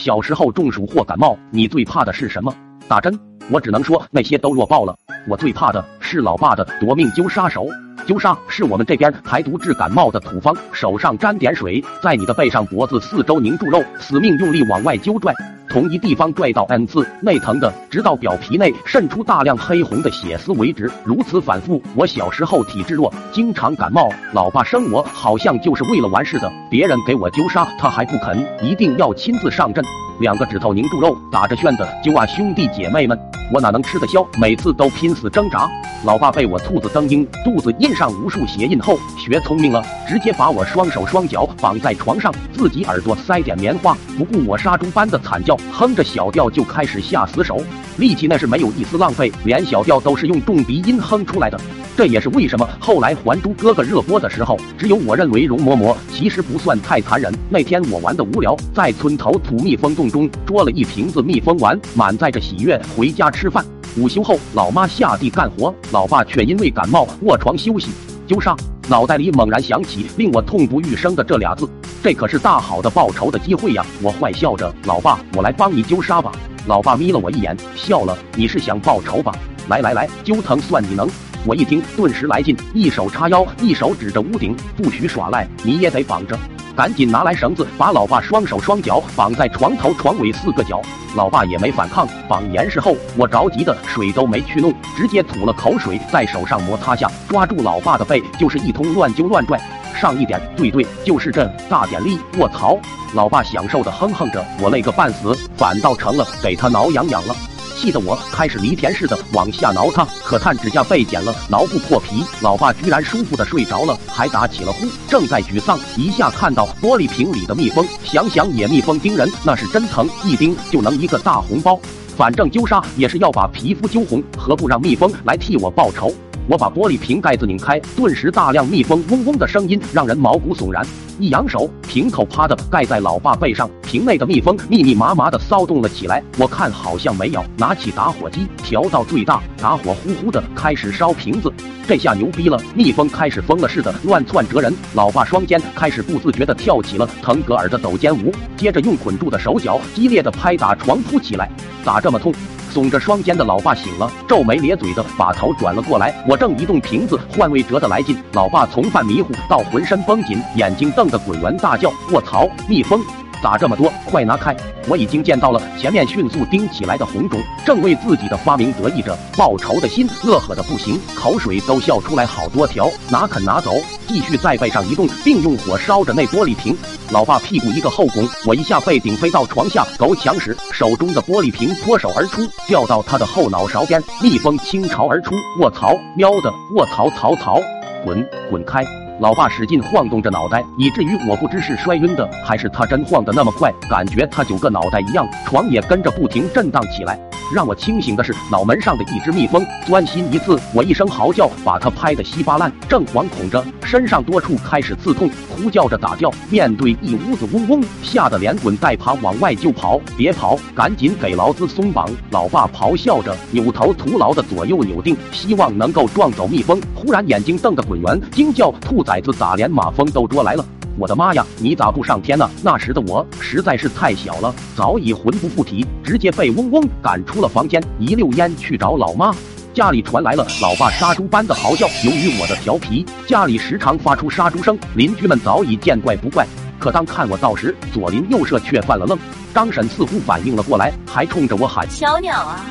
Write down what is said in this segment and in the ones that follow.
小时候中暑或感冒，你最怕的是什么？打针？我只能说那些都弱爆了。我最怕的是老爸的夺命揪杀手。揪杀是我们这边排毒治感冒的土方，手上沾点水，在你的背上、脖子四周拧住肉，死命用力往外揪拽。同一地方拽到 n 次，内疼的，直到表皮内渗出大量黑红的血丝为止。如此反复。我小时候体质弱，经常感冒，老爸生我好像就是为了玩似的。别人给我揪痧，他还不肯，一定要亲自上阵。两个指头凝住肉，打着旋的揪啊，兄弟姐妹们，我哪能吃得消？每次都拼死挣扎。老爸被我兔子蹬鹰，肚子印上无数鞋印后，学聪明了，直接把我双手双脚绑在床上，自己耳朵塞点棉花，不顾我杀猪般的惨叫，哼着小调就开始下死手。力气那是没有一丝浪费，连小调都是用重鼻音哼出来的。这也是为什么后来《还珠格格》热播的时候，只有我认为容嬷嬷其实不算太残忍。那天我玩的无聊，在村头土蜜蜂洞中捉了一瓶子蜜蜂丸，满载着喜悦回家吃饭。午休后，老妈下地干活，老爸却因为感冒卧床休息。灸痧，脑袋里猛然想起令我痛不欲生的这俩字，这可是大好的报仇的机会呀！我坏笑着，老爸，我来帮你揪沙吧。老爸眯了我一眼，笑了，你是想报仇吧？来来来，揪疼算你能。我一听，顿时来劲，一手叉腰，一手指着屋顶，不许耍赖，你也得绑着。赶紧拿来绳子，把老爸双手双脚绑在床头床尾四个角。老爸也没反抗，绑严实后，我着急的水都没去弄，直接吐了口水在手上摩擦下，抓住老爸的背就是一通乱揪乱拽。上一点，对对，就是这大点力，卧槽！老爸享受的哼哼着，我累个半死，反倒成了给他挠痒痒了。气得我开始犁田似的往下挠他，可叹指甲被剪了，挠不破皮。老爸居然舒服的睡着了，还打起了呼。正在沮丧，一下看到玻璃瓶里的蜜蜂，想想野蜜蜂叮人那是真疼，一叮就能一个大红包。反正揪痧也是要把皮肤揪红，何不让蜜蜂来替我报仇？我把玻璃瓶盖子拧开，顿时大量蜜蜂嗡嗡的声音让人毛骨悚然。一扬手，瓶口啪的盖在老爸背上，瓶内的蜜蜂密密麻麻的骚动了起来。我看好像没有，拿起打火机调到最大，打火呼呼的开始烧瓶子。这下牛逼了，蜜蜂开始疯了似的乱窜蜇人。老爸双肩开始不自觉的跳起了腾格尔的抖肩舞，接着用捆住的手脚激烈的拍打床铺起来，咋这么痛？耸着双肩的老爸醒了，皱眉咧嘴的把头转了过来。我正移动瓶子换位折的来劲，老爸从犯迷糊到浑身绷紧，眼睛瞪得滚圆，大叫：“卧槽！蜜蜂！”咋这么多？快拿开！我已经见到了前面迅速钉起来的红肿，正为自己的发明得意着，报仇的心乐呵的不行，口水都笑出来好多条，哪肯拿走？继续在背上移动，并用火烧着那玻璃瓶。老爸屁股一个后拱，我一下被顶飞到床下，狗抢屎，手中的玻璃瓶脱手而出，掉到他的后脑勺边，蜜蜂倾巢而出。卧槽！喵的！卧槽槽槽！滚滚开！老爸使劲晃动着脑袋，以至于我不知是摔晕的，还是他真晃得那么快，感觉他九个脑袋一样，床也跟着不停震荡起来。让我清醒的是，脑门上的一只蜜蜂钻心一刺，我一声嚎叫，把它拍得稀巴烂，正惶恐着，身上多处开始刺痛，呼叫着打掉。面对一屋子嗡嗡，吓得连滚带爬往外就跑，别跑，赶紧给劳资松绑！老爸咆哮着，扭头徒劳的左右扭腚，希望能够撞走蜜蜂。忽然眼睛瞪得滚圆，惊叫：“兔崽子咋连马蜂都捉来了？”我的妈呀！你咋不上天呢？那时的我实在是太小了，早已魂不附体，直接被嗡嗡赶出了房间，一溜烟去找老妈。家里传来了老爸杀猪般的嚎叫。由于我的调皮，家里时常发出杀猪声，邻居们早已见怪不怪。可当看我到时，左邻右舍却犯了愣。张婶似乎反应了过来，还冲着我喊：“小鸟啊，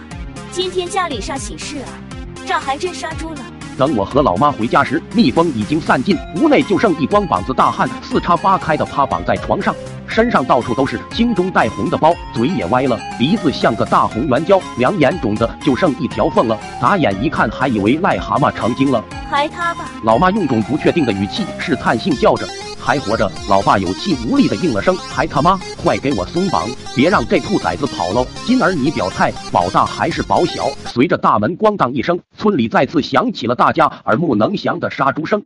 今天家里啥喜事啊？这还真杀猪了。”等我和老妈回家时，蜜蜂已经散尽，屋内就剩一光膀子大汉四叉八开的趴绑在床上，身上到处都是青中带红的包，嘴也歪了，鼻子像个大红圆椒，两眼肿的就剩一条缝了，打眼一看还以为癞蛤蟆成精了。还他吧！老妈用种不确定的语气试探性叫着。还活着，老爸有气无力的应了声：“还他妈快给我松绑，别让这兔崽子跑喽！”今儿你表态，保大还是保小？随着大门咣当一声，村里再次响起了大家耳目能详的杀猪声。